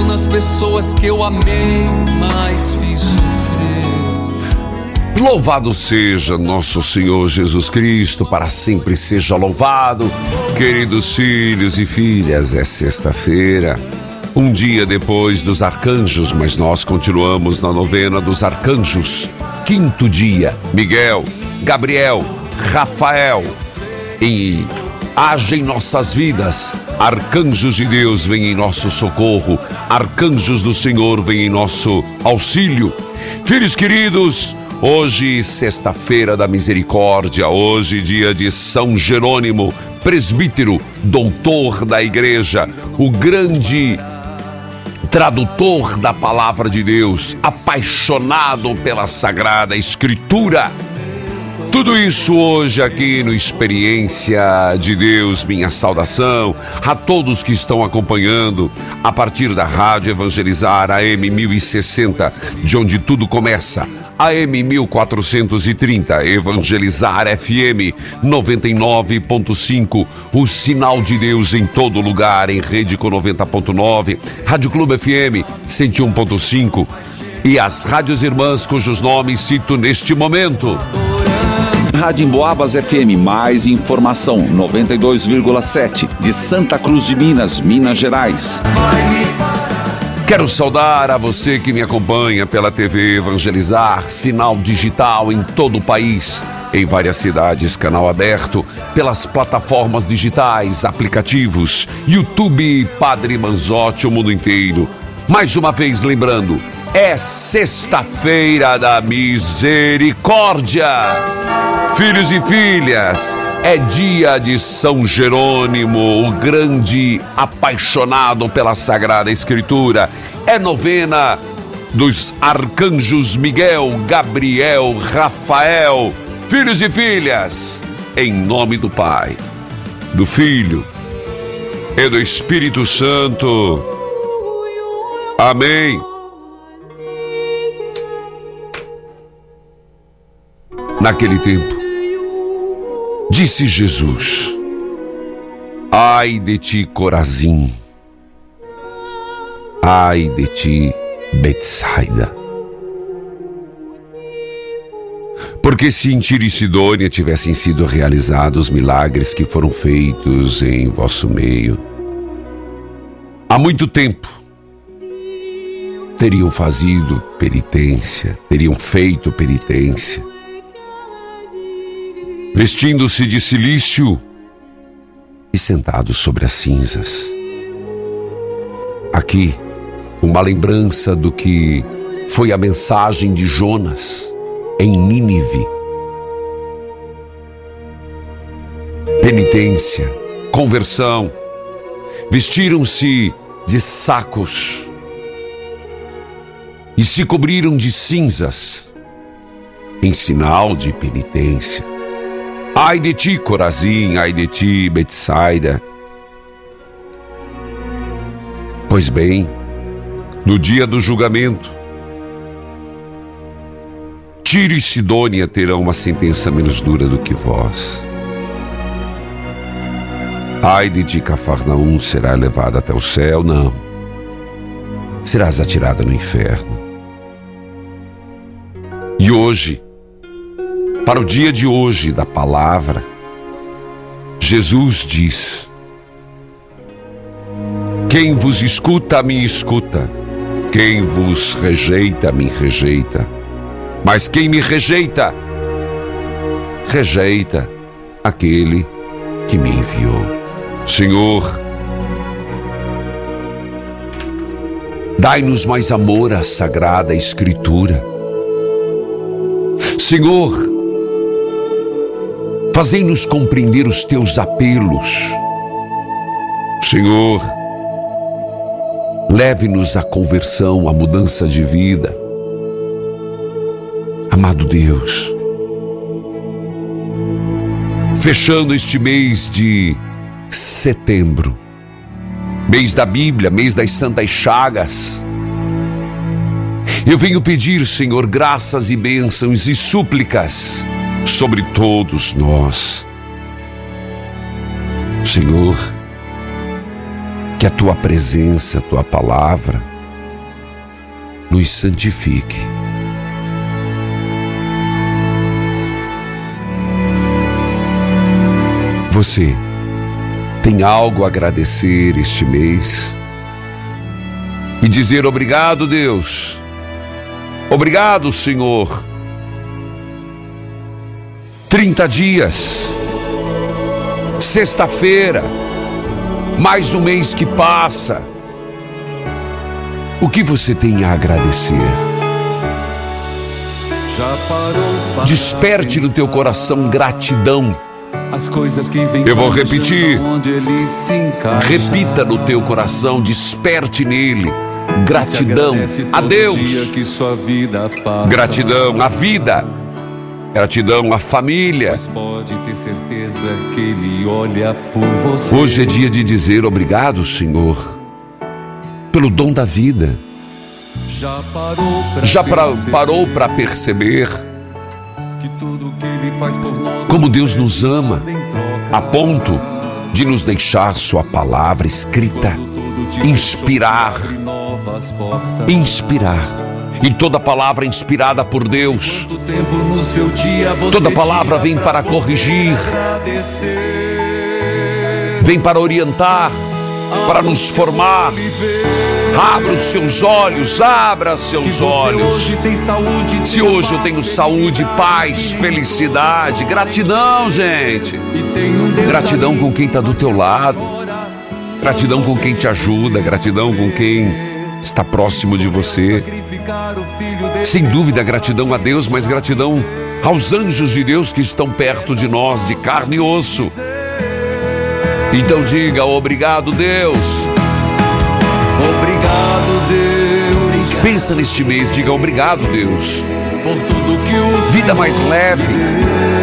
Nas pessoas que eu amei, mais fiz sofrer. Louvado seja nosso Senhor Jesus Cristo, para sempre seja louvado. Queridos filhos e filhas, é sexta-feira. Um dia depois dos arcanjos, mas nós continuamos na novena dos arcanjos. Quinto dia, Miguel, Gabriel, Rafael, e age em nossas vidas. Arcanjos de Deus vêm em nosso socorro, arcanjos do Senhor vêm em nosso auxílio. Filhos queridos, hoje, sexta-feira da misericórdia, hoje, dia de São Jerônimo, presbítero, doutor da igreja, o grande tradutor da palavra de Deus, apaixonado pela sagrada escritura tudo isso hoje aqui no Experiência de Deus, minha saudação a todos que estão acompanhando a partir da Rádio Evangelizar AM 1060, de onde tudo começa. AM 1430, Evangelizar FM 99.5, o sinal de Deus em todo lugar, em rede com 90.9, Rádio Clube FM 101.5 e as rádios irmãs cujos nomes cito neste momento. Rádio Emboabas FM, mais informação, 92,7, de Santa Cruz de Minas, Minas Gerais. Quero saudar a você que me acompanha pela TV Evangelizar, sinal digital em todo o país, em várias cidades, canal aberto, pelas plataformas digitais, aplicativos, YouTube, Padre Manzotti, o mundo inteiro. Mais uma vez lembrando, é sexta-feira da misericórdia. Filhos e filhas, é dia de São Jerônimo, o grande apaixonado pela Sagrada Escritura. É novena dos arcanjos Miguel, Gabriel, Rafael. Filhos e filhas, em nome do Pai, do Filho e do Espírito Santo. Amém. Naquele tempo, disse Jesus: Ai de ti, Corazim! Ai de ti, Betsaida! Porque se em Tiro e Sidônia tivessem sido realizados os milagres que foram feitos em vosso meio, há muito tempo teriam fazido penitência, teriam feito penitência, vestindo-se de silício e sentados sobre as cinzas. Aqui, uma lembrança do que foi a mensagem de Jonas em Nínive. Penitência, conversão, vestiram-se de sacos e se cobriram de cinzas, em sinal de penitência. Ai de ti, Corazim, ai de ti, Betsaida. Pois bem, no dia do julgamento, Tiro e Sidônia terão uma sentença menos dura do que vós. Ai de ti, Cafarnaum, será levada até o céu? Não. Serás atirada no inferno. E hoje, para o dia de hoje da palavra, Jesus diz: Quem vos escuta, me escuta. Quem vos rejeita, me rejeita. Mas quem me rejeita, rejeita aquele que me enviou. Senhor, dai-nos mais amor à sagrada Escritura. Senhor, fazei-nos compreender os teus apelos. Senhor, leve-nos à conversão, à mudança de vida. Amado Deus, fechando este mês de setembro, mês da Bíblia, mês das Santas Chagas. Eu venho pedir, Senhor, graças e bênçãos e súplicas sobre todos nós. Senhor, que a tua presença, a tua palavra, nos santifique. Você tem algo a agradecer este mês e dizer obrigado, Deus. Obrigado, Senhor. 30 dias, sexta-feira, mais um mês que passa. O que você tem a agradecer? Desperte no teu coração gratidão as coisas que vêm Eu vou repetir. Repita no teu coração, desperte nele gratidão a Deus. Gratidão à vida. Gratidão à família. pode ter certeza que ele olha por você. Hoje é dia de dizer obrigado, Senhor, pelo dom da vida. Já parou pra Já pra- parou para perceber que tudo que ele faz por nós como Deus nos ama a ponto de nos deixar Sua palavra escrita inspirar. inspirar. E toda palavra inspirada por Deus, toda palavra vem para corrigir, vem para orientar, para nos formar. Abra os seus olhos, abra seus olhos. Se hoje eu tenho saúde, paz, felicidade, gratidão, gente. Gratidão com quem está do teu lado, gratidão com quem te ajuda, gratidão com quem está próximo de você. Sem dúvida, gratidão a Deus, mas gratidão aos anjos de Deus que estão perto de nós, de carne e osso. Então diga obrigado, Deus. Obrigado, Deus, Pensa neste mês, diga obrigado, Deus. por tudo que o Vida mais leve,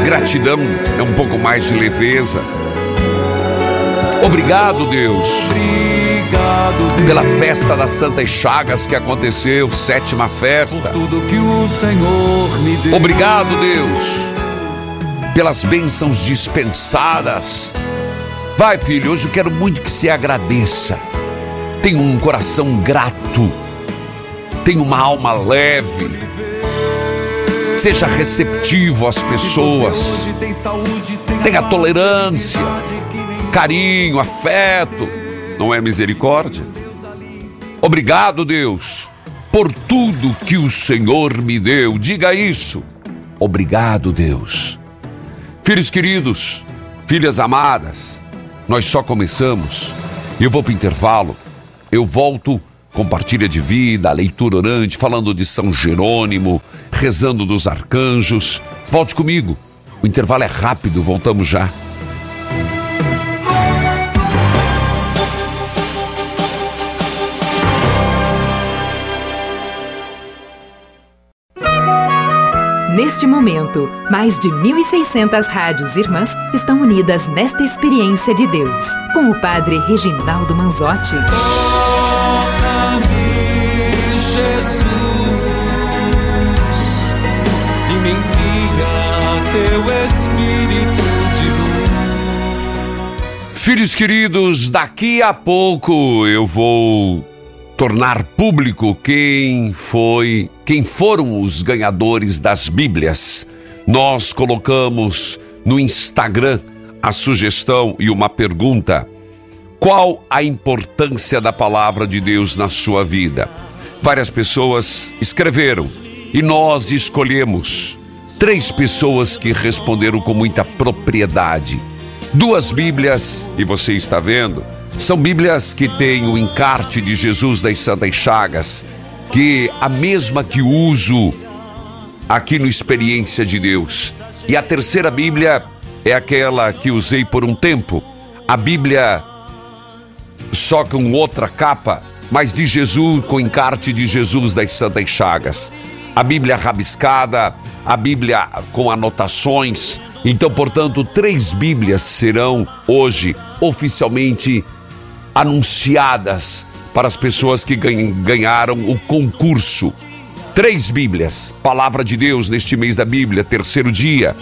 gratidão é um pouco mais de leveza. Obrigado, Deus, Obrigado, Deus, pela festa das Santas Chagas que aconteceu, sétima festa. Obrigado, Deus, pelas bênçãos dispensadas. Vai, filho, hoje eu quero muito que você agradeça. Tenha um coração grato. Tenha uma alma leve. Seja receptivo às pessoas. Tenha tolerância, carinho, afeto. Não é misericórdia? Obrigado, Deus, por tudo que o Senhor me deu. Diga isso. Obrigado, Deus. Filhos queridos, filhas amadas, nós só começamos. Eu vou para o intervalo. Eu volto com partilha de vida, leitura orante, falando de São Jerônimo, rezando dos arcanjos. Volte comigo. O intervalo é rápido, voltamos já. Neste momento, mais de 1.600 rádios irmãs estão unidas nesta experiência de Deus, com o Padre Reginaldo Manzotti. Toca-me, Jesus, e me envia teu Espírito de luz. Filhos queridos, daqui a pouco eu vou tornar público quem foi, quem foram os ganhadores das Bíblias. Nós colocamos no Instagram a sugestão e uma pergunta: qual a importância da palavra de Deus na sua vida? Várias pessoas escreveram e nós escolhemos três pessoas que responderam com muita propriedade. Duas Bíblias, e você está vendo, são Bíblias que têm o encarte de Jesus das Santas Chagas, que a mesma que uso aqui no Experiência de Deus. E a terceira Bíblia é aquela que usei por um tempo, a Bíblia só com outra capa, mas de Jesus, com encarte de Jesus das Santas Chagas. A Bíblia rabiscada, a Bíblia com anotações. Então, portanto, três Bíblias serão hoje oficialmente anunciadas para as pessoas que ganharam o concurso. Três Bíblias, Palavra de Deus neste mês da Bíblia, terceiro dia.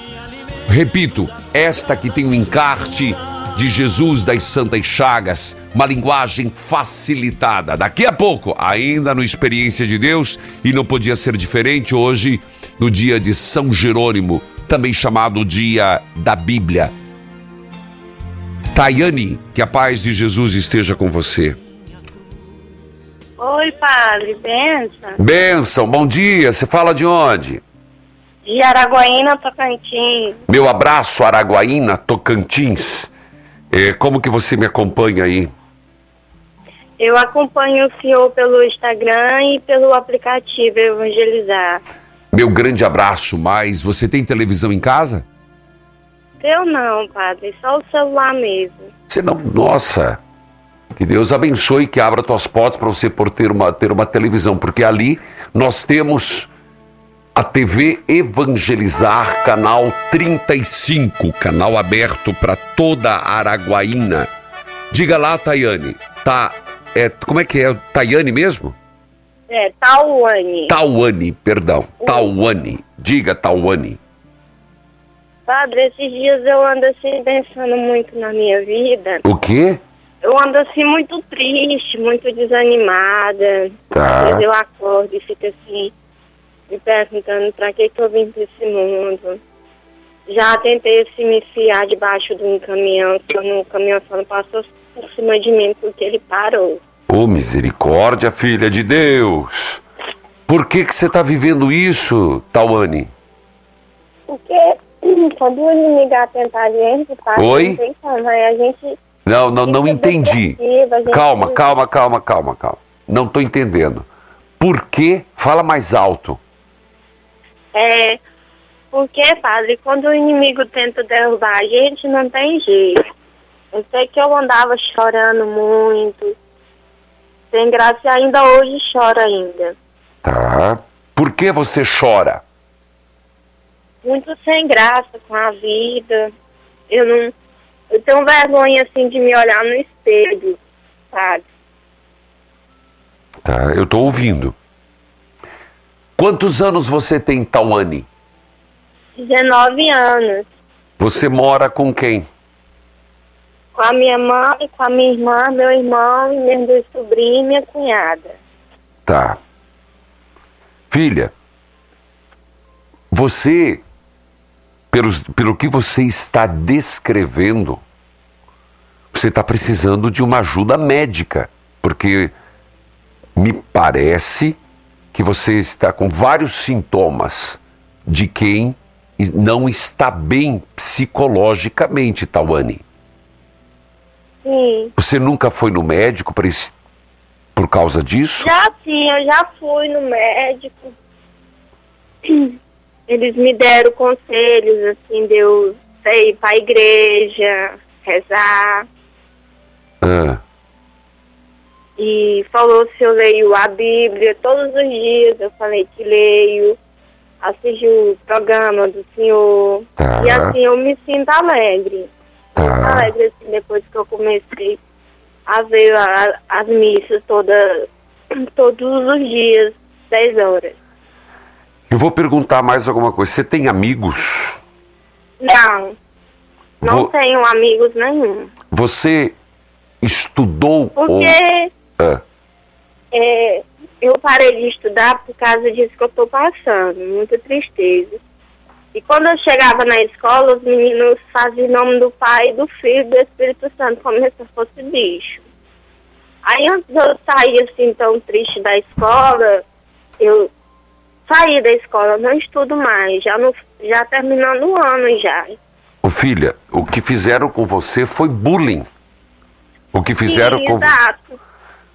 Repito, esta que tem o encarte de Jesus das Santas Chagas, uma linguagem facilitada. Daqui a pouco, ainda no Experiência de Deus, e não podia ser diferente hoje, no dia de São Jerônimo, também chamado Dia da Bíblia. Tayane, que a paz de Jesus esteja com você. Oi, padre, benção. Benção, bom dia. Você fala de onde? De Araguaína, Tocantins. Meu abraço, Araguaína, Tocantins. É, como que você me acompanha aí? Eu acompanho o senhor pelo Instagram e pelo aplicativo Evangelizar. Meu grande abraço, mas você tem televisão em casa? Eu não, padre, só o celular mesmo. Você não, nossa. Que Deus abençoe e que abra tuas portas para você por ter uma, ter uma televisão, porque ali nós temos a TV Evangelizar, canal 35, canal aberto para toda a Araguaína. Diga lá, Tayane, tá, é, como é que é? Tayane mesmo? É, Tauane. Tauane, perdão, Tauane. Diga, Tauane. Padre, esses dias eu ando assim pensando muito na minha vida. O quê? Eu ando assim muito triste, muito desanimada. Tá. Às vezes eu acordo e fico assim me perguntando para que, que eu vim para esse mundo. Já tentei assim, me enfiar debaixo de um caminhão, quando o caminhão só não passou por cima de mim porque ele parou. Ô oh, misericórdia, filha de Deus! Por que que você está vivendo isso, Tawane? Porque quando o inimigo atenta a gente? Oi? Então, a gente... Não, não, não entendi. Calma, calma, calma, calma, calma. Não estou entendendo. Por que? Fala mais alto. É, porque, padre, quando o inimigo tenta derrubar a gente, não tem jeito. Eu sei que eu andava chorando muito. Sem graça e ainda hoje choro ainda. Tá. Por que você chora? Muito sem graça com a vida. Eu não. Eu tenho vergonha assim de me olhar no espelho, sabe? Tá, eu tô ouvindo. Quantos anos você tem, Tawane? 19 anos. Você mora com quem? Com a minha mãe, com a minha irmã, meu irmão, e minhas duas sobrinhas e minha cunhada. Tá. Filha, você, pelos, pelo que você está descrevendo, você está precisando de uma ajuda médica, porque me parece que você está com vários sintomas de quem não está bem psicologicamente, Tawane. Sim. Você nunca foi no médico por, esse, por causa disso? Já sim, eu já fui no médico. Eles me deram conselhos, assim, de eu ir para a igreja, rezar. Ah. E falou se eu leio a Bíblia todos os dias. Eu falei que leio. Assisti o programa do Senhor. Tá. E assim eu me sinto alegre. Tá. Alegre assim, depois que eu comecei a ver a- as missas toda, todos os dias, 10 horas. Eu vou perguntar mais alguma coisa. Você tem amigos? Não, Não Vo- tenho amigos nenhum. Você estudou ou... Porque Ah, é, eu parei de estudar por causa disso que eu tô passando. Muita tristeza. E quando eu chegava na escola, os meninos faziam nome do Pai, do Filho e do Espírito Santo, como se eu fosse bicho. Aí antes de eu sair assim tão triste da escola, eu saí da escola, não estudo mais, já, no, já terminando o ano já. Ô, filha, o que fizeram com você foi bullying. O que fizeram Sim, com exato.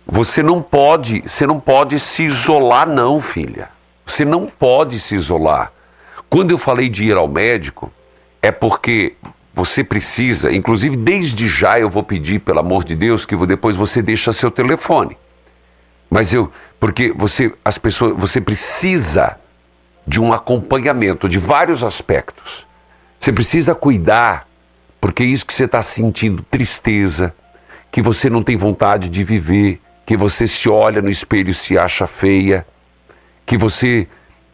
você não pode, você não pode se isolar não, filha. Você não pode se isolar. Quando eu falei de ir ao médico, é porque você precisa, inclusive desde já eu vou pedir, pelo amor de Deus, que depois você deixa seu telefone. Mas eu, porque você, as pessoas, você precisa de um acompanhamento de vários aspectos. Você precisa cuidar, porque isso que você está sentindo tristeza, que você não tem vontade de viver, que você se olha no espelho e se acha feia, que você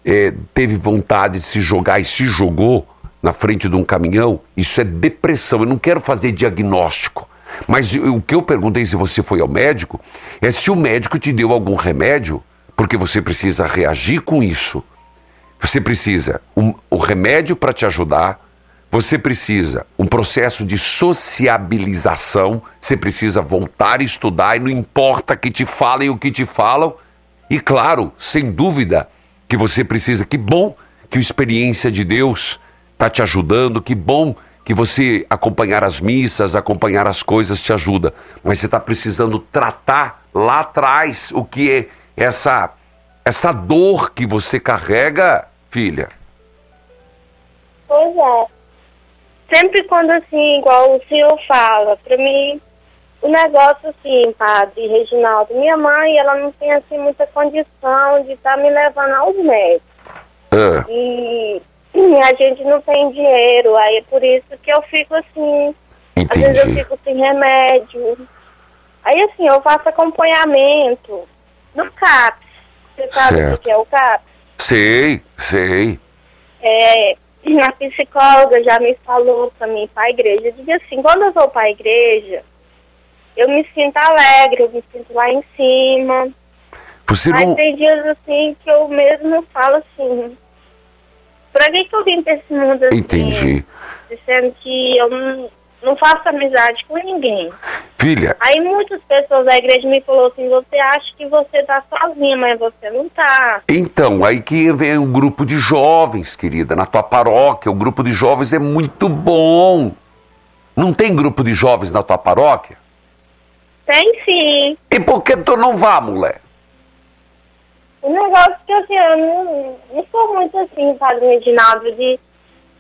eh, teve vontade de se jogar e se jogou na frente de um caminhão, isso é depressão. Eu não quero fazer diagnóstico. Mas o que eu perguntei se você foi ao médico é se o médico te deu algum remédio, porque você precisa reagir com isso. Você precisa um, o remédio para te ajudar, você precisa um processo de sociabilização, você precisa voltar a estudar e não importa que te falem o que te falam. E claro, sem dúvida, que você precisa. Que bom que a experiência de Deus está te ajudando, que bom que você acompanhar as missas, acompanhar as coisas te ajuda. Mas você está precisando tratar lá atrás o que é essa, essa dor que você carrega, filha. Pois é. Sempre quando assim, igual o senhor fala, pra mim, o negócio assim, padre Reginaldo, minha mãe, ela não tem assim muita condição de estar me levando aos médicos. Ah, E a gente não tem dinheiro, aí é por isso que eu fico assim, às vezes eu entendi. fico sem remédio. Aí assim, eu faço acompanhamento no CAPS. Você sabe o Certo. que é o CAPS? Sei, sei. É, a psicóloga já me falou pra mim ir pra igreja. Eu digo assim, quando eu vou pra igreja, eu me sinto alegre, eu me sinto lá em cima. Você Mas não. tem dias assim que eu mesmo falo assim, pra que que eu vim pra esse mundo assim? Entendi. Dizendo que eu não, não faço amizade com ninguém. Filha, Aí muitas pessoas da igreja me falaram assim, você acha que você tá sozinha, mas você não tá. Então, aí que vem o grupo de jovens, querida, na tua paróquia. O grupo de jovens é muito bom. Não tem grupo de jovens na tua paróquia? Tem sim. E por que tu não vá, mulher? O negócio que assim, eu não, não sou muito assim, sabe, Reginaldo, de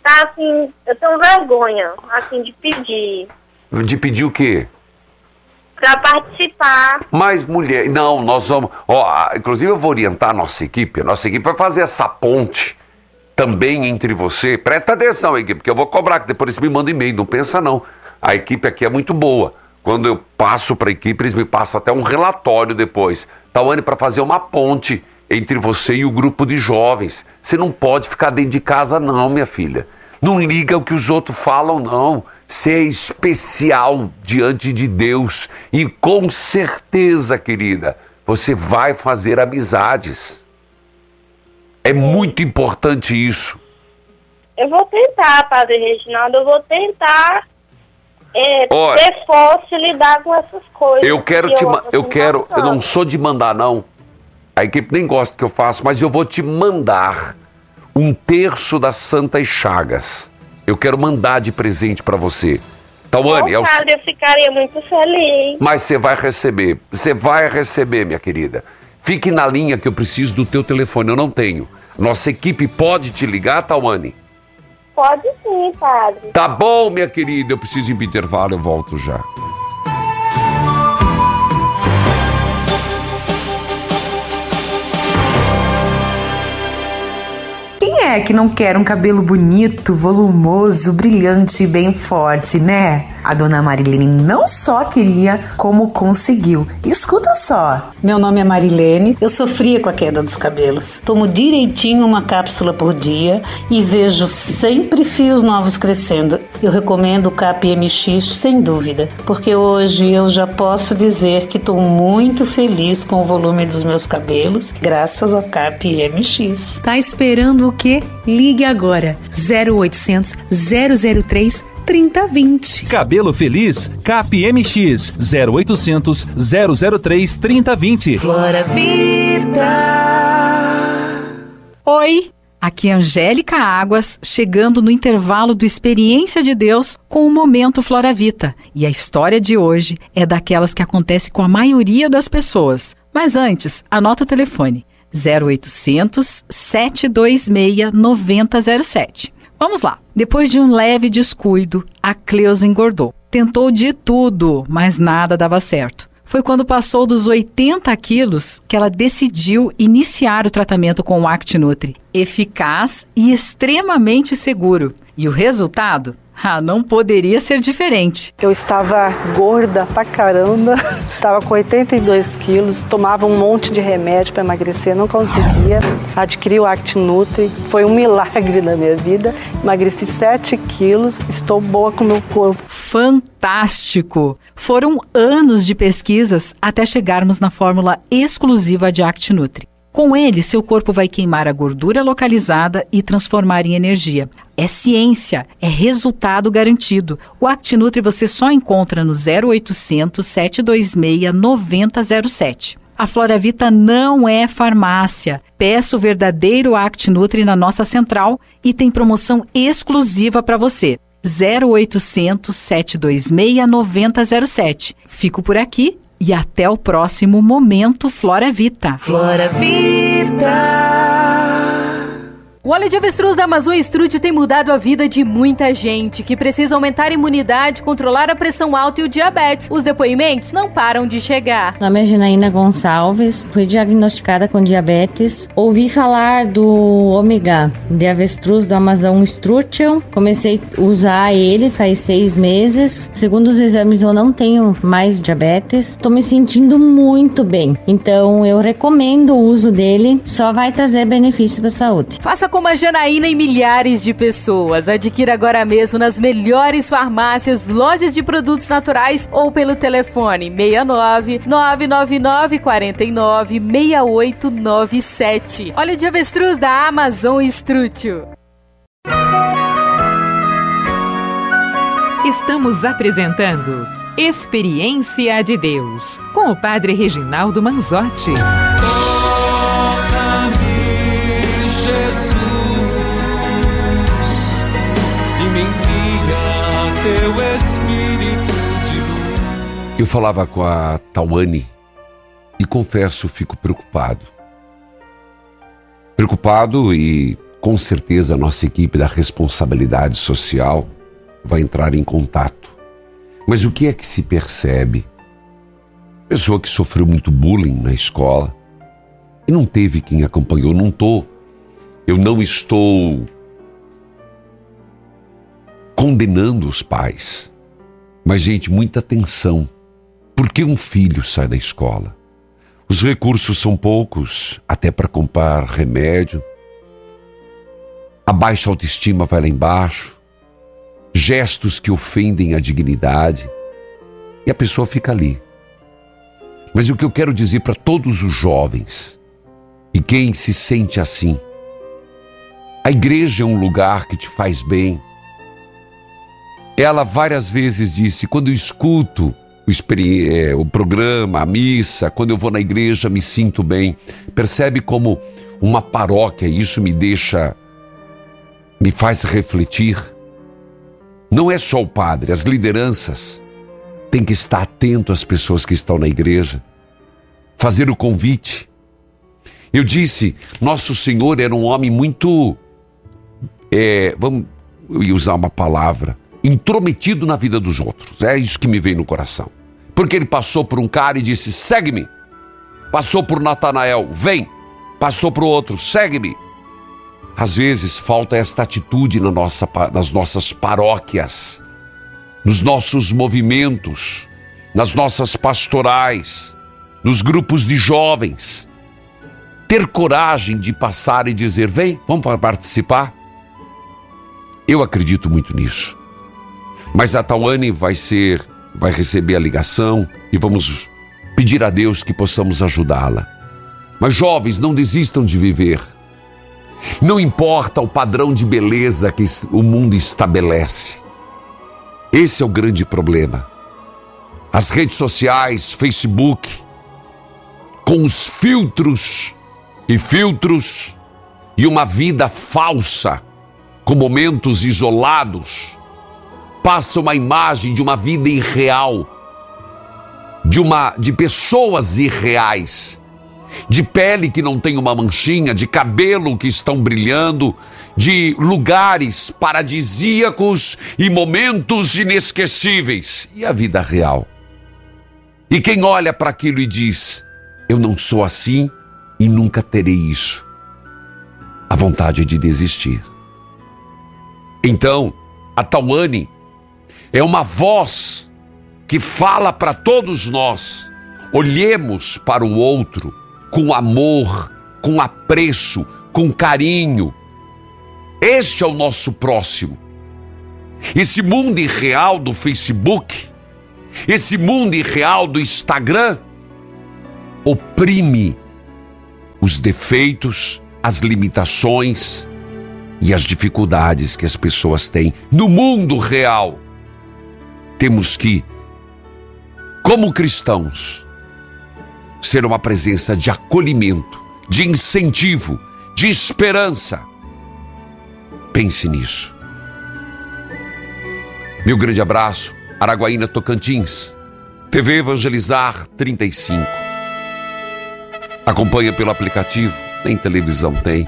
tá assim, eu tenho vergonha, assim, de pedir De pedir o quê? pra participar. Mais mulher. Não, nós vamos. Ó, inclusive eu vou orientar a nossa equipe. A nossa equipe vai fazer essa ponte também entre você. Presta atenção, equipe, porque eu vou cobrar, que depois eles me mandam e-mail. Não pensa, não. A equipe aqui é muito boa. Quando eu passo para a equipe, eles me passam até um relatório depois. Tawane, para fazer uma ponte entre você e o grupo de jovens. Você não pode ficar dentro de casa, não, minha filha. Não liga o que os outros falam, não. Você é especial diante de Deus. E com certeza, querida, você vai fazer amizades. É muito importante isso. Eu vou tentar, Padre Reginaldo, eu vou tentar é, Olha, ter força e lidar com essas coisas. Eu quero que te. Eu assim quero. Eu não sou de mandar, não. A equipe nem gosta que eu faço, mas eu vou te mandar um terço das Santas Chagas. Eu quero mandar de presente para você. Tawane, é o. eu ficaria muito feliz. Mas você vai receber. Você vai receber, minha querida. Fique na linha que eu preciso do teu telefone. Eu não tenho. Nossa equipe pode te ligar, Tawane? Pode sim, padre. Tá bom, minha querida. Eu preciso ir pro intervalo. Eu volto já. Quem é que não quer um cabelo bonito, volumoso, brilhante e bem forte, né? A dona Marilene não só queria, como conseguiu. Escuta só. Meu nome é Marilene, eu sofria com a queda dos cabelos. Tomo direitinho uma cápsula por dia e vejo sempre fios novos crescendo. Eu recomendo o CAP-MX sem dúvida, porque hoje eu já posso dizer que estou muito feliz com o volume dos meus cabelos, graças ao CAP-MX. Tá esperando o quê? Ligue agora 0800 003 3020. Cabelo Feliz, CAP-MX 0800 003 3020. Flora Vida. Oi, aqui é Angélica Águas, chegando no intervalo do Experiência de Deus com o Momento Flora Vita. E a história de hoje é daquelas que acontece com a maioria das pessoas. Mas antes, anota o telefone 0800 726 9007. Vamos lá. Depois de um leve descuido, a Cleusa engordou. Tentou de tudo, mas nada dava certo. Foi quando passou dos 80 quilos que ela decidiu iniciar o tratamento com o ActiNutri. Eficaz e extremamente seguro. E o resultado? Ah, não poderia ser diferente. Eu estava gorda pra caramba, estava com 82 quilos, tomava um monte de remédio para emagrecer, não conseguia. Adquiri o ActiNutri, foi um milagre na minha vida. Emagreci 7 quilos, estou boa com o meu corpo. Fantástico! Foram anos de pesquisas até chegarmos na fórmula exclusiva de ActiNutri. Com ele, seu corpo vai queimar a gordura localizada e transformar em energia. É ciência, é resultado garantido. O ActiNutri você só encontra no 0800 726 9007. A Floravita não é farmácia. Peça o verdadeiro ActiNutri na nossa central e tem promoção exclusiva para você. 0800 726 9007. Fico por aqui e até o próximo Momento Flora Vita. Flora Vida. O óleo de avestruz da Amazon Estrútil tem mudado a vida de muita gente que precisa aumentar a imunidade, controlar a pressão alta e o diabetes. Os depoimentos não param de chegar. Meu nome é Janaína Gonçalves, fui diagnosticada com diabetes. Ouvi falar do ômega de avestruz do Amazon Estrútil. Comecei a usar ele faz seis meses. Segundo os exames, eu não tenho mais diabetes. Estou me sentindo muito bem. Então, eu recomendo o uso dele. Só vai trazer benefício para a saúde. Faça como a Janaína e milhares de pessoas. Adquira agora mesmo nas melhores farmácias, lojas de produtos naturais ou pelo telefone 69 999 49 6897. Óleo de avestruz da Amazon Estrútil. Estamos apresentando Experiência de Deus com o Padre Reginaldo Manzotti. Eu falava com a Tawane e confesso, fico preocupado. Preocupado e com certeza a nossa equipe da responsabilidade social vai entrar em contato. Mas o que é que se percebe? Pessoa que sofreu muito bullying na escola e não teve quem acompanhou, não tô. Eu não estou condenando os pais. Mas, gente, muita atenção. Por que um filho sai da escola? Os recursos são poucos, até para comprar remédio. A baixa autoestima vai lá embaixo. Gestos que ofendem a dignidade. E a pessoa fica ali. Mas o que eu quero dizer para todos os jovens e quem se sente assim, a igreja é um lugar que te faz bem, ela várias vezes disse: quando eu escuto o, é, o programa, a missa, quando eu vou na igreja, me sinto bem. Percebe como uma paróquia, isso me deixa, me faz refletir. Não é só o padre, as lideranças têm que estar atento às pessoas que estão na igreja, fazer o convite. Eu disse, nosso Senhor era um homem muito, é, vamos, usar uma palavra, intrometido na vida dos outros. É isso que me vem no coração. Porque ele passou por um cara e disse: segue-me. Passou por Natanael, vem. Passou para o outro, segue-me. Às vezes falta esta atitude na nossa, nas nossas paróquias. nos nossos movimentos, nas nossas pastorais, nos grupos de jovens. Ter coragem de passar e dizer: vem, vamos participar. Eu acredito muito nisso. Mas a Tawane vai ser, vai receber a ligação e vamos pedir a Deus que possamos ajudá-la. Mas jovens, não desistam de viver. Não importa o padrão de beleza que o mundo estabelece. Esse é o grande problema. As redes sociais, Facebook, com os filtros e filtros e uma vida falsa, com momentos isolados, passa uma imagem de uma vida irreal, de uma de pessoas irreais, de pele que não tem uma manchinha, de cabelo que estão brilhando, de lugares paradisíacos e momentos inesquecíveis. E a vida real? E quem olha para aquilo e diz: Eu não sou assim e nunca terei isso. A vontade de desistir. Então, a Tawane é uma voz que fala para todos nós. Olhemos para o outro com amor, com apreço, com carinho. Este é o nosso próximo. Esse mundo irreal do Facebook, esse mundo irreal do Instagram, oprime os defeitos, as limitações e as dificuldades que as pessoas têm no mundo real. Temos que, como cristãos, ser uma presença de acolhimento, de incentivo, de esperança. Pense nisso. Meu grande abraço, Araguaína Tocantins, TV Evangelizar 35. Acompanha pelo aplicativo, nem televisão tem.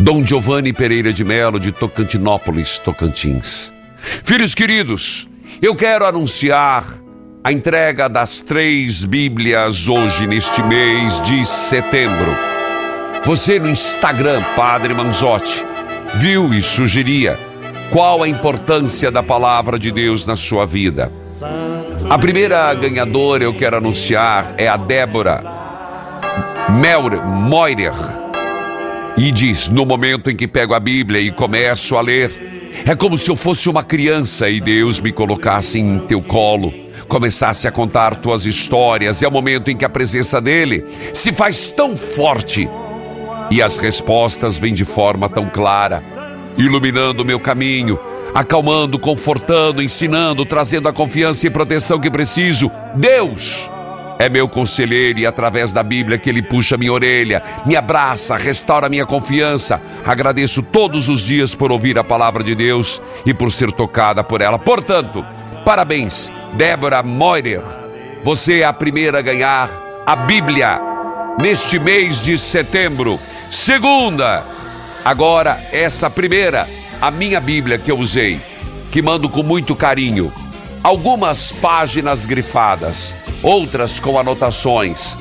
Dom Giovanni Pereira de Melo, de Tocantinópolis, Tocantins. Filhos queridos, eu quero anunciar a entrega das três Bíblias hoje, neste mês de setembro. Você no Instagram, Padre Manzotti, viu e sugeria qual a importância da palavra de Deus na sua vida. A primeira ganhadora eu quero anunciar é a Débora Moirer. E diz: No momento em que pego a Bíblia e começo a ler, é como se eu fosse uma criança e Deus me colocasse em teu colo começasse a contar tuas histórias, é o momento em que a presença dele se faz tão forte e as respostas vêm de forma tão clara, iluminando o meu caminho, acalmando, confortando, ensinando, trazendo a confiança e proteção que preciso. Deus é meu conselheiro e através da Bíblia que ele puxa minha orelha, me abraça, restaura minha confiança. Agradeço todos os dias por ouvir a palavra de Deus e por ser tocada por ela. Portanto, Parabéns, Débora Moirer. Você é a primeira a ganhar a Bíblia neste mês de setembro. Segunda, agora essa primeira, a minha Bíblia que eu usei, que mando com muito carinho. Algumas páginas grifadas, outras com anotações.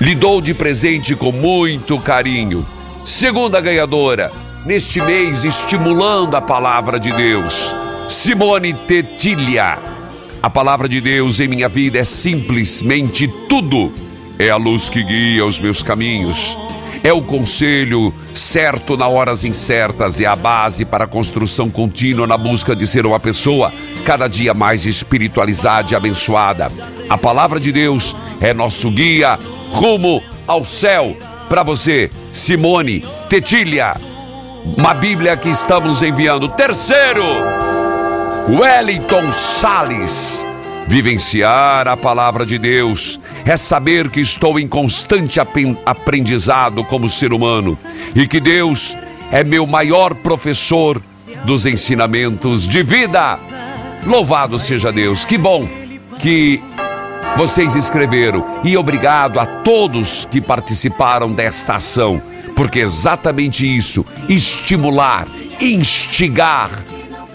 Lhe dou de presente com muito carinho. Segunda ganhadora, neste mês estimulando a palavra de Deus. Simone Tetilha. A palavra de Deus em minha vida é simplesmente tudo. É a luz que guia os meus caminhos. É o conselho certo na horas incertas, é a base para a construção contínua na busca de ser uma pessoa cada dia mais espiritualizada e abençoada. A palavra de Deus é nosso guia rumo ao céu. Para você, Simone Tetilha, uma Bíblia que estamos enviando. Terceiro, Wellington Sales. Vivenciar a palavra de Deus é saber que estou em constante aprendizado como ser humano e que Deus é meu maior professor dos ensinamentos de vida. Louvado seja Deus, que bom que vocês escreveram e obrigado a todos que participaram desta ação, porque exatamente isso estimular, instigar,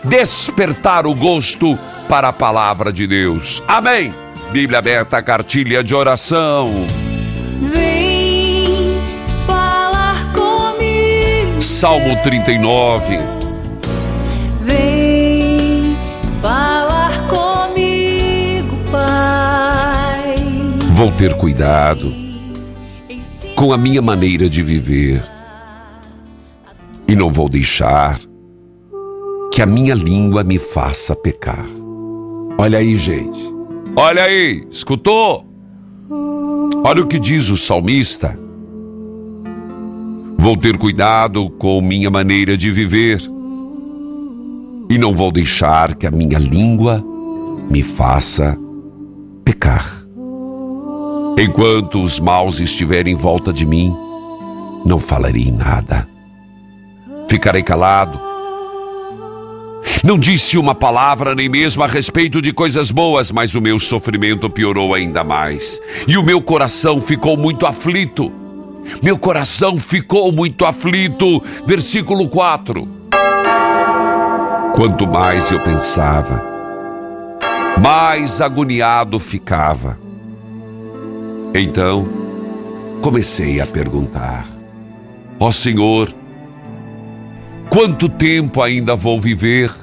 despertar o gosto para a palavra de Deus. Amém. Bíblia aberta, cartilha de oração. Vem falar comigo. Salmo 39. Vem falar comigo, Pai. Vou ter cuidado com a minha maneira de viver. E não vou deixar que a minha língua me faça pecar. Olha aí, gente. Olha aí, escutou? Olha o que diz o salmista. Vou ter cuidado com minha maneira de viver e não vou deixar que a minha língua me faça pecar. Enquanto os maus estiverem em volta de mim, não falarei nada. Ficarei calado. Não disse uma palavra nem mesmo a respeito de coisas boas, mas o meu sofrimento piorou ainda mais. E o meu coração ficou muito aflito. Meu coração ficou muito aflito. Versículo 4. Quanto mais eu pensava, mais agoniado ficava. Então, comecei a perguntar: Ó oh Senhor, quanto tempo ainda vou viver?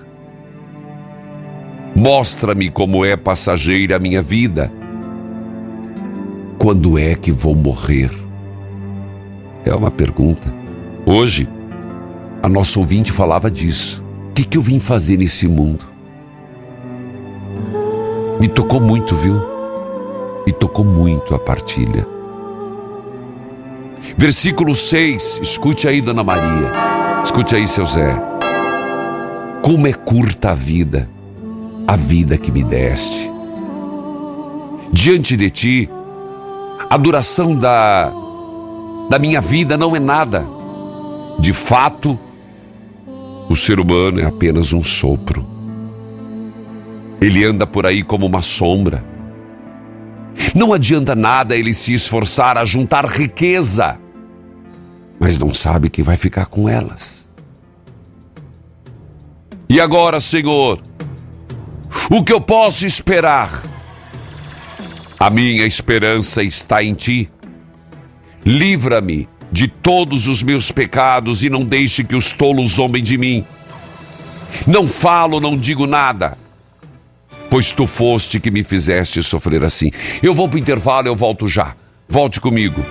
Mostra-me como é passageira a minha vida. Quando é que vou morrer? É uma pergunta. Hoje, a nossa ouvinte falava disso. O que, que eu vim fazer nesse mundo? Me tocou muito, viu? Me tocou muito a partilha. Versículo 6, escute aí, Dona Maria. Escute aí, seu Zé. Como é curta a vida, a vida que me deste. Diante de ti, a duração da, da minha vida não é nada. De fato, o ser humano é apenas um sopro. Ele anda por aí como uma sombra. Não adianta nada ele se esforçar a juntar riqueza, mas não sabe que vai ficar com elas. E agora, Senhor, o que eu posso esperar? A minha esperança está em Ti. Livra-me de todos os meus pecados e não deixe que os tolos zombem de mim. Não falo, não digo nada pois tu foste que me fizeste sofrer assim. Eu vou para o intervalo, eu volto já. Volte comigo.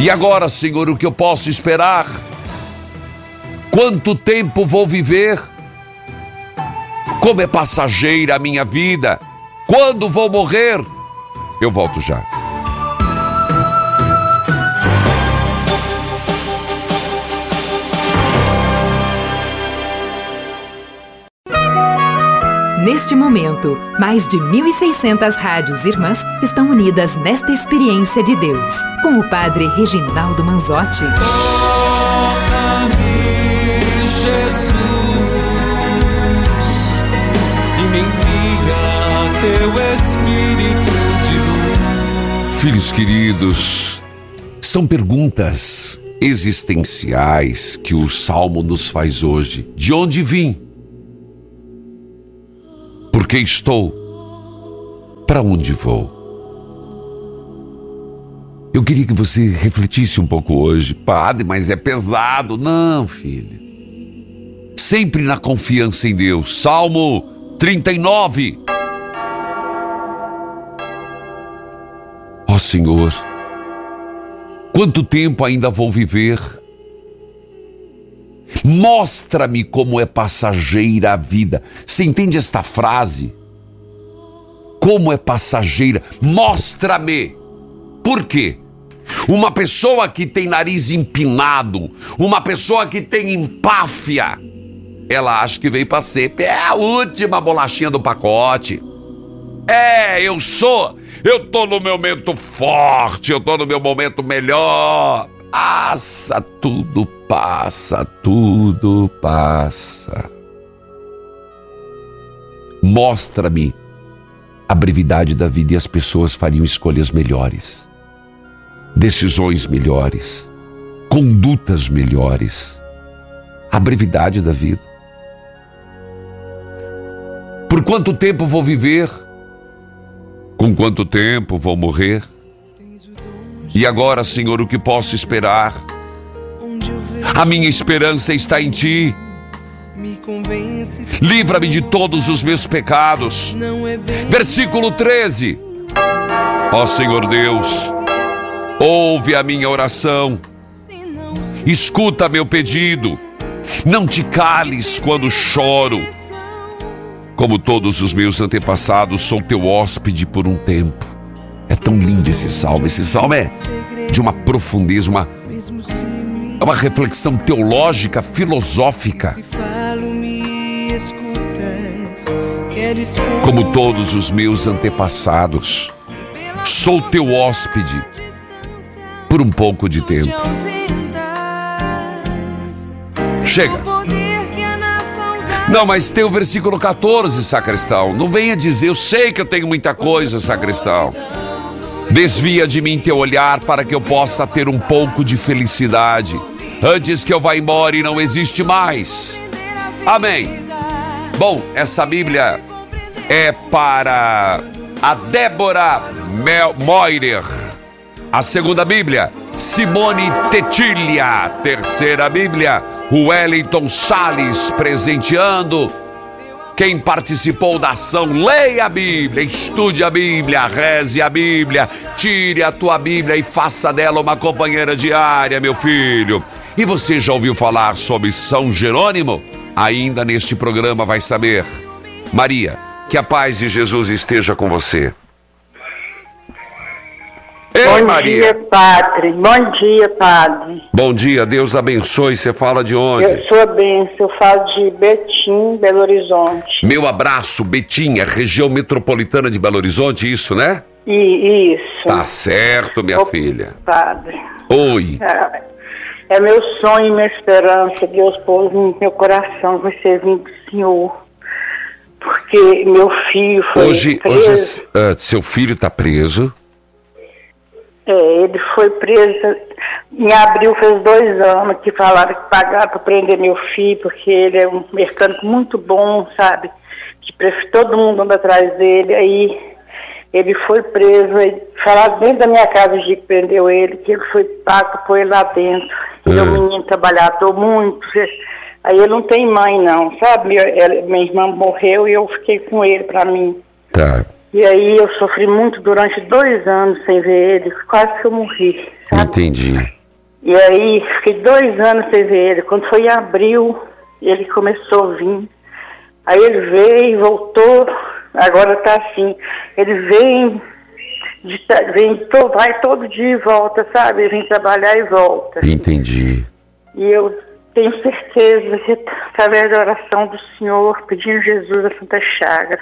E agora, Senhor, o que eu posso esperar? Quanto tempo vou viver? Como é passageira a minha vida? Quando vou morrer? Eu volto já. Neste momento, mais de 1.600 rádios irmãs estão unidas nesta experiência de Deus, com o Padre Reginaldo Manzotti. Toca-me, Jesus, e me envia teu Espírito de luz. Filhos queridos, são perguntas existenciais que o Salmo nos faz hoje. De onde vim? Porque estou? Para onde vou? Eu queria que você refletisse um pouco hoje. Padre, mas é pesado. Não, filho. Sempre na confiança em Deus. Salmo 39. Ó oh, Senhor, quanto tempo ainda vou viver? Mostra-me como é passageira a vida. Você entende esta frase? Como é passageira? Mostra-me. Por quê? Uma pessoa que tem nariz empinado, uma pessoa que tem empáfia, ela acha que veio para ser é a última bolachinha do pacote. É, eu sou, eu tô no meu momento forte, eu tô no meu momento melhor. Passa, tudo passa, tudo passa. Mostra-me a brevidade da vida e as pessoas fariam escolhas melhores, decisões melhores, condutas melhores. A brevidade da vida. Por quanto tempo vou viver? Com quanto tempo vou morrer? E agora, Senhor, o que posso esperar? A minha esperança está em Ti. Livra-me de todos os meus pecados. Versículo 13. Ó Senhor Deus, ouve a minha oração, escuta meu pedido, não te cales quando choro. Como todos os meus antepassados, sou teu hóspede por um tempo. Tão lindo esse salmo. Esse salmo é de uma profundeza, uma, é uma reflexão teológica, filosófica. Como todos os meus antepassados, sou teu hóspede por um pouco de tempo. Chega. Não, mas tem o versículo 14, sacristão. Não venha dizer, eu sei que eu tenho muita coisa, sacristão. Desvia de mim teu olhar para que eu possa ter um pouco de felicidade. Antes que eu vá embora e não existe mais. Amém. Bom, essa Bíblia é para a Débora Mel Moirer. A segunda Bíblia, Simone Tetilha. Terceira Bíblia, Wellington Salles presenteando. Quem participou da ação, leia a Bíblia, estude a Bíblia, reze a Bíblia, tire a tua Bíblia e faça dela uma companheira diária, meu filho. E você já ouviu falar sobre São Jerônimo? Ainda neste programa vai saber. Maria, que a paz de Jesus esteja com você. Bom Maria. dia, padre. Bom dia, padre. Bom dia, Deus abençoe. Você fala de onde? Eu sou a Benção, eu falo de Betim, Belo Horizonte. Meu abraço, Betinha, região metropolitana de Belo Horizonte, isso, né? E isso, Tá certo, minha filha. padre. Oi. É, é meu sonho e minha esperança, Deus pôs no meu coração você vir do Senhor. Porque meu filho foi Hoje, preso. hoje ah, seu filho tá preso. É, ele foi preso em abril, fez dois anos que falaram que pagaram para prender meu filho, porque ele é um mecânico muito bom, sabe? Que todo mundo anda atrás dele. Aí ele foi preso, falaram dentro da minha casa dia que prendeu ele, que ele foi pago por ele lá dentro. Ele é um menino trabalhador muito. Aí ele não tem mãe não, sabe? Minha, minha irmã morreu e eu fiquei com ele para mim. Tá. E aí eu sofri muito durante dois anos sem ver ele, quase que eu morri. Entendi. E aí fiquei dois anos sem ver ele. Quando foi em abril, ele começou a vir. Aí ele veio, voltou, agora tá assim. Ele vem, de vem to- vai todo dia e volta, sabe? Ele vem trabalhar e volta. Entendi. E eu tenho certeza que através da oração do Senhor, pedindo Jesus a Santa Chaga,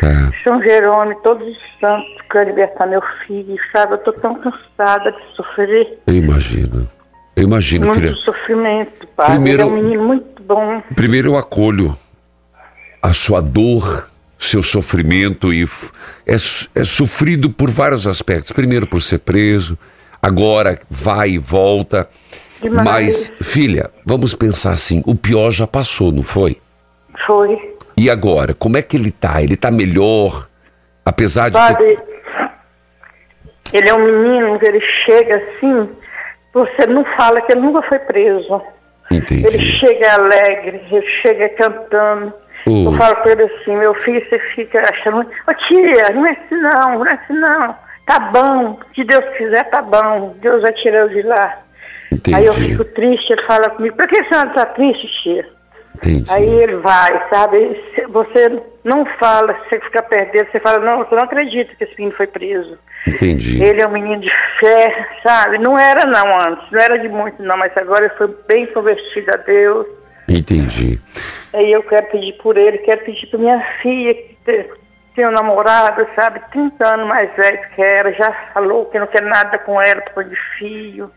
Tá. São Jerônimo, todos os santos querem libertar meu filho, sabe? Eu tô tão cansada de sofrer. Eu imagino. Eu imagino, muito filha. sofrimento, pai. Primeiro- Ele é um menino muito bom. Primeiro eu acolho a sua dor, seu sofrimento e é, é sofrido por vários aspectos. Primeiro por ser preso, agora vai e volta. Demais. Mas, filha, vamos pensar assim, o pior já passou, não foi? Foi. E agora, como é que ele tá? Ele tá melhor? Apesar de. Sabe, ele é um menino que ele chega assim, você não fala que ele nunca foi preso. Entendi. Ele chega alegre, ele chega cantando. Oh. Eu falo com ele assim, meu filho, você fica achando, ô tia, não é assim não, não é assim não. Tá bom, se Deus quiser, tá bom. Deus vai tirar eu de lá. Entendi. Aí eu fico triste, ele fala comigo, por que a senhora tá triste, tia? Entendi. Aí ele vai, sabe? Você não fala, você fica perdendo, você fala, não, você não acredita que esse menino foi preso. Entendi. Ele é um menino de fé, sabe? Não era não antes, não era de muito não, mas agora ele foi bem convertido a Deus. Entendi. Aí eu quero pedir por ele, quero pedir por minha filha, que te- tem um namorado, sabe? 30 anos mais velho que ela, já falou que não quer nada com ela, por de filho.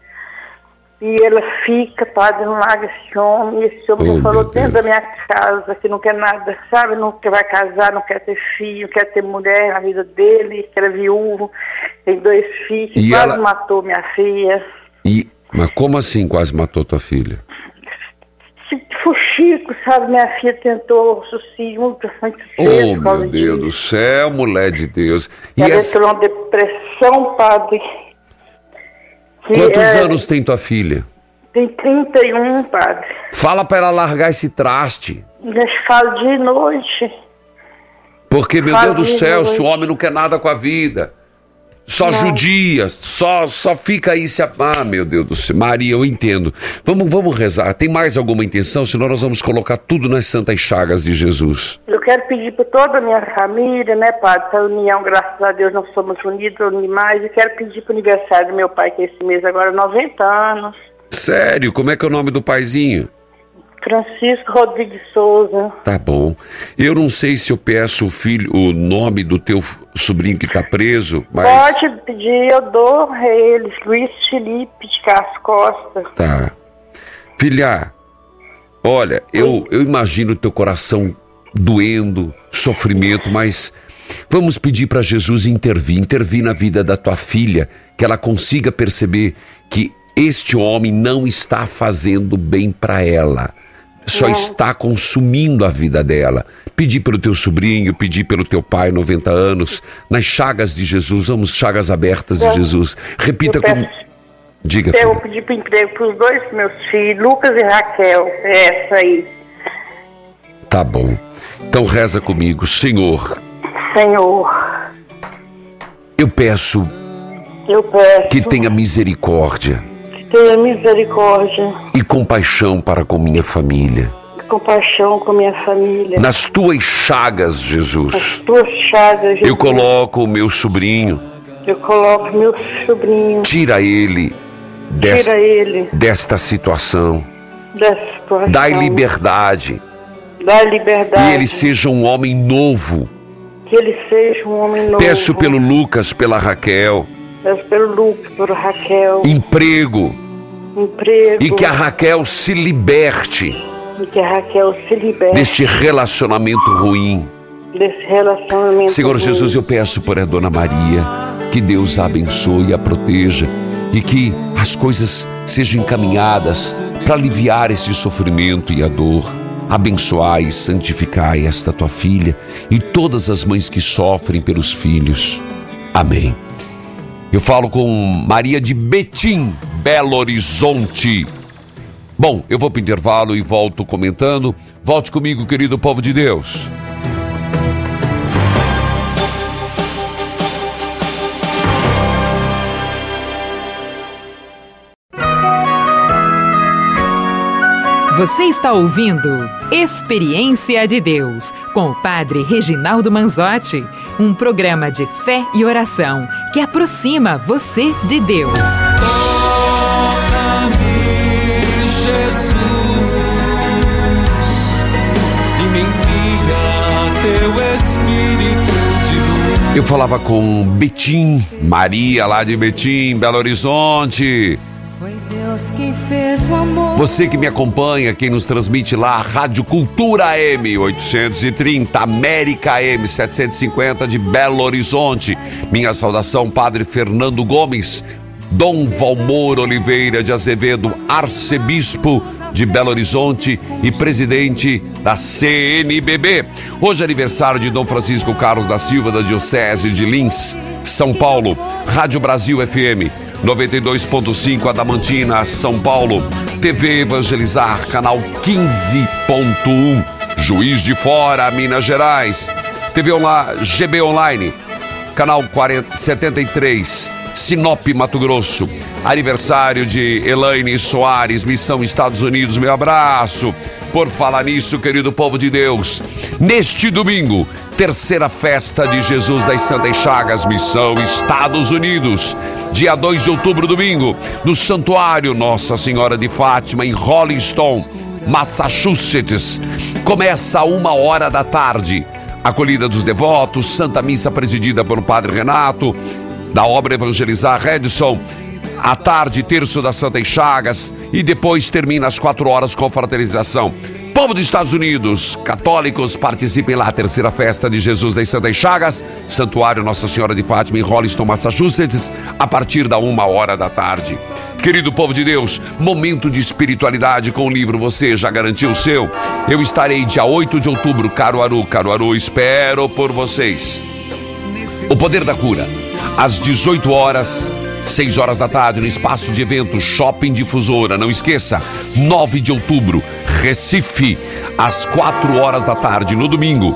E ela fica, padre, não larga esse homem. E esse homem Oh, falou dentro da minha casa que não quer nada, sabe? Não quer vai casar, não quer ter filho, quer ter mulher na vida dele, que era viúvo, tem dois filhos, E quase ela- matou minha filha. E, mas como assim quase matou tua filha? Fuxico, sabe? Minha filha tentou suicídio muito, muito cedo. Oh, meu Deus do céu, mulher de Deus. E Ela essa- entrou numa depressão, padre. Quantos é- anos tem tua filha? Tem 31, padre. Fala pra ela largar esse traste. Já falo de noite. Porque, meu Deus do céu, noite. se o homem não quer nada com a vida. Só Não. judia, só, só fica aí se. Ah, meu Deus do céu. Maria, eu entendo. Vamos, vamos rezar. Tem mais alguma intenção? Senão nós vamos colocar tudo nas santas chagas de Jesus. Eu quero pedir para toda a minha família, né, padre? Essa união, graças a Deus, nós somos unidos, demais. E quero pedir para o aniversário do meu pai, que é esse mês agora, 90 anos. Sério, como é que é o nome do paizinho? Francisco Rodrigues Souza. Tá bom. Eu não sei se eu peço o filho, o nome do teu sobrinho que tá preso, mas. Pode pedir, eu dou a eles. Luiz Felipe de Castro Costa. Tá. Filha, olha, eu, eu imagino o teu coração doendo, sofrimento, mas vamos pedir para Jesus intervir, intervir na vida da tua filha, que ela consiga perceber que este homem não está fazendo bem para ela. Só está consumindo a vida dela. Pedir pelo teu sobrinho, pedir pelo teu pai, 90 anos, nas chagas de Jesus, vamos, chagas abertas de Eu- Jesus. Repita eu como. Diga, Eu filha. vou pedir para emprego para os dois meus filhos, Lucas e Raquel. Essa aí. Tá bom. Então reza comigo, Senhor. Senhor, Eu peço eu peço que tenha misericórdia tenha misericórdia e compaixão para com minha família. e compaixão com minha família. Nas tuas chagas, As Jesus, tuas chagas, eu Jesus. coloco o meu sobrinho, Eu coloco meu sobrinho. tira ele Tira desta, ele desta situação, dessa situação. dá liberdade Dá liberdade. e ele seja um homem novo. Que ele seja um homem novo. Peço pelo Lucas, pela Raquel, Peço pelo Lucas, pelo Raquel. emprego Emprego. e que a Raquel se liberte E que a Raquel se liberte deste relacionamento ruim. desse relacionamento. Senhor ruim. Jesus, eu peço por a Dona Maria, que Deus a abençoe e a proteja e que as coisas sejam encaminhadas para aliviar esse sofrimento e a dor. Abençoai e santificai esta tua filha e todas as mães que sofrem pelos filhos. Amém. Eu falo com Maria de Betim, Belo Horizonte. Bom, eu vou para o intervalo e volto comentando. Volte comigo, querido povo de Deus. Você está ouvindo Experiência de Deus com o Padre Reginaldo Manzotti, um programa de fé e oração que aproxima você de Deus. Toca-me, Jesus, e me envia teu Espírito de luz. Eu falava com Betim, Maria lá de Betim, Belo Horizonte. Você que me acompanha, quem nos transmite lá, Rádio Cultura AM 830, América AM 750 de Belo Horizonte. Minha saudação, Padre Fernando Gomes, Dom Valmor Oliveira de Azevedo, arcebispo de Belo Horizonte e presidente da CNBB. Hoje é aniversário de Dom Francisco Carlos da Silva, da Diocese de Lins, São Paulo. Rádio Brasil FM 92.5 Adamantina, São Paulo. TV Evangelizar, canal 15.1. Juiz de Fora, Minas Gerais. TV Onla- GB Online, canal 40, 73. Sinop, Mato Grosso. Aniversário de Elaine Soares, Missão Estados Unidos. Meu abraço. Por falar nisso, querido povo de Deus, neste domingo, terceira festa de Jesus das Santas Chagas, Missão Estados Unidos. Dia 2 de outubro, domingo, no Santuário Nossa Senhora de Fátima, em Rolling Stone, Massachusetts. Começa a uma hora da tarde. Acolhida dos devotos, Santa Missa presidida pelo Padre Renato, da obra Evangelizar Redson. À tarde, terço das Santas Chagas e depois termina às quatro horas com fraternização. Povo dos Estados Unidos, católicos, participem lá, terceira festa de Jesus das Santas Chagas, Santuário Nossa Senhora de Fátima em Rolliston, Massachusetts, a partir da uma hora da tarde. Querido povo de Deus, momento de espiritualidade com o livro Você Já Garantiu o Seu? Eu estarei dia 8 de outubro, Caruaru, Caruaru, espero por vocês. O Poder da Cura, às 18 horas, 6 horas da tarde, no espaço de eventos Shopping Difusora. Não esqueça, 9 de outubro, Recife, às 4 horas da tarde, no domingo.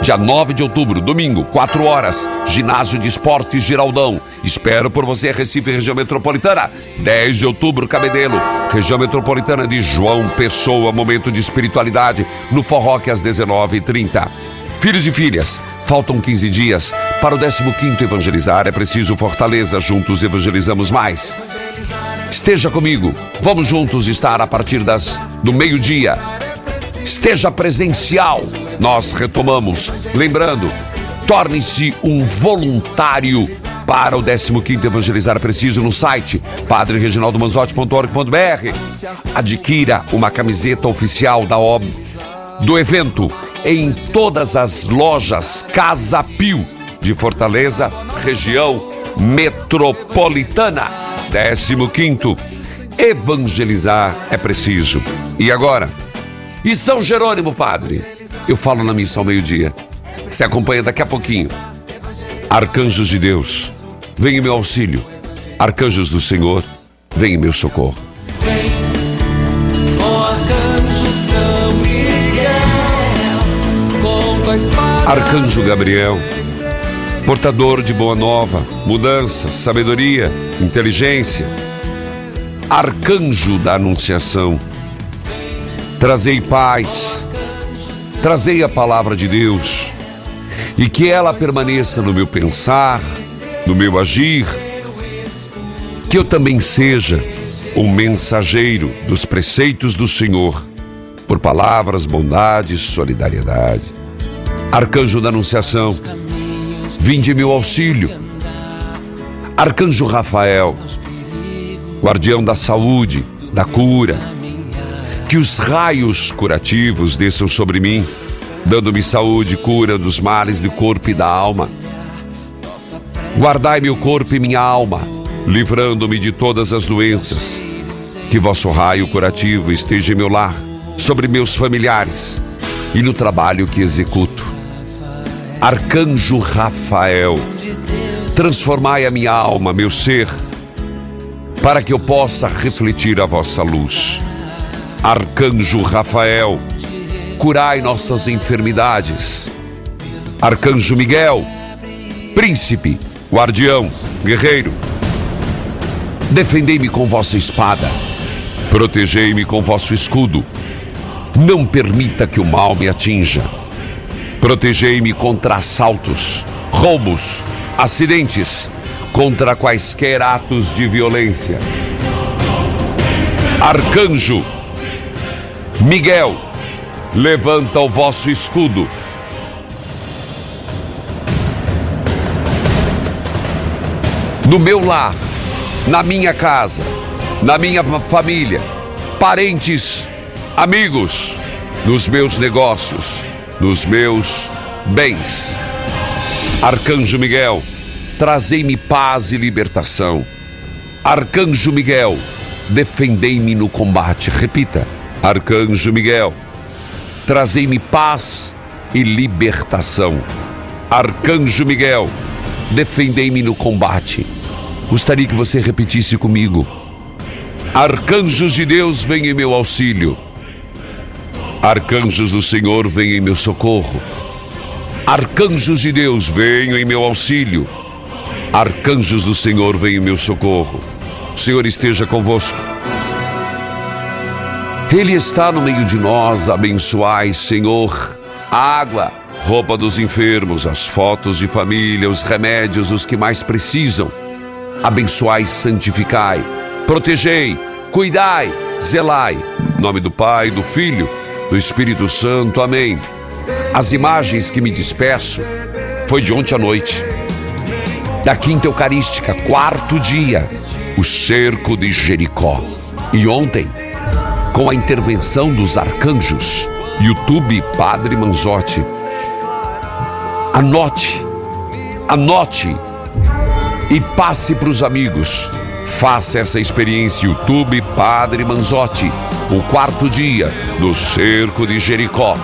Dia 9 de outubro, domingo, 4 horas, Ginásio de Esportes Giraldão. Espero por você, Recife, região metropolitana. 10 de outubro, Cabedelo, região metropolitana de João Pessoa, momento de espiritualidade, no Forroque às 19h30. Filhos e filhas, faltam 15 dias para o 15º Evangelizar. É preciso fortaleza, juntos evangelizamos mais. Esteja comigo, vamos juntos estar a partir das do meio-dia. Esteja presencial. Nós retomamos. Lembrando, torne-se um voluntário para o 15º Evangelizar Preciso no site padrereginaldomanzotti.org.br. Adquira uma camiseta oficial da OB do evento em todas as lojas Casa Pio de Fortaleza, região metropolitana. 15º Evangelizar é preciso. E agora? E São Jerônimo, padre? Eu falo na missão meio-dia. Você acompanha daqui a pouquinho. Arcanjos de Deus, vem em meu auxílio. Arcanjos do Senhor, vem em meu socorro. Ó arcanjo São Miguel, com tua espada. Arcanjo Gabriel, portador de boa nova, mudança, sabedoria, inteligência. Arcanjo da Anunciação, trazei paz, trazei a palavra de Deus. E que ela permaneça no meu pensar, no meu agir, que eu também seja um mensageiro dos preceitos do Senhor, por palavras, bondade, solidariedade. Arcanjo da Anunciação, vinde meu auxílio. Arcanjo Rafael, guardião da saúde, da cura, que os raios curativos desçam sobre mim, dando-me saúde cura dos males do corpo e da alma. Guardai meu corpo e minha alma, livrando-me de todas as doenças. Que vosso raio curativo esteja em meu lar, sobre meus familiares e no trabalho que executo. Arcanjo Rafael, transformai a minha alma, meu ser, para que eu possa refletir a vossa luz. Arcanjo Rafael, curai nossas enfermidades. Arcanjo Miguel, príncipe, guardião, guerreiro, defendei-me com vossa espada, protegei-me com vosso escudo. Não permita que o mal me atinja. Protegei-me contra assaltos, roubos, acidentes, contra quaisquer atos de violência. Arcanjo Miguel, levanta o vosso escudo. No meu lar, na minha casa, na minha família, parentes, amigos, nos meus negócios, nos meus bens. Arcanjo Miguel, trazei-me paz e libertação. Arcanjo Miguel, defendei-me no combate. Repita. Arcanjo Miguel, trazei-me paz e libertação. Arcanjo Miguel, defendei-me no combate. Gostaria que você repetisse comigo. Arcanjos de Deus, vem em meu auxílio. Arcanjos do Senhor, vem em meu socorro. Arcanjos de Deus, venham em meu auxílio. Arcanjos do Senhor, vem em meu socorro. O Senhor esteja convosco. Ele está no meio de nós, abençoai, Senhor, a água, roupa dos enfermos, as fotos de família, os remédios, os que mais precisam. Abençoai, santificai, protegei, cuidai, zelai. Em nome do Pai, do Filho, do Espírito Santo. Amém. As imagens que me despeço foi de ontem à noite. Da quinta eucarística, quarto dia, o cerco de Jericó. E ontem, com a intervenção dos arcanjos, YouTube Padre Manzotti. Anote, anote e passe para os amigos. Faça essa experiência YouTube Padre Manzotti, o quarto dia do cerco de Jericó.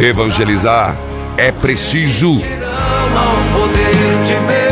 Evangelizar é preciso. poder.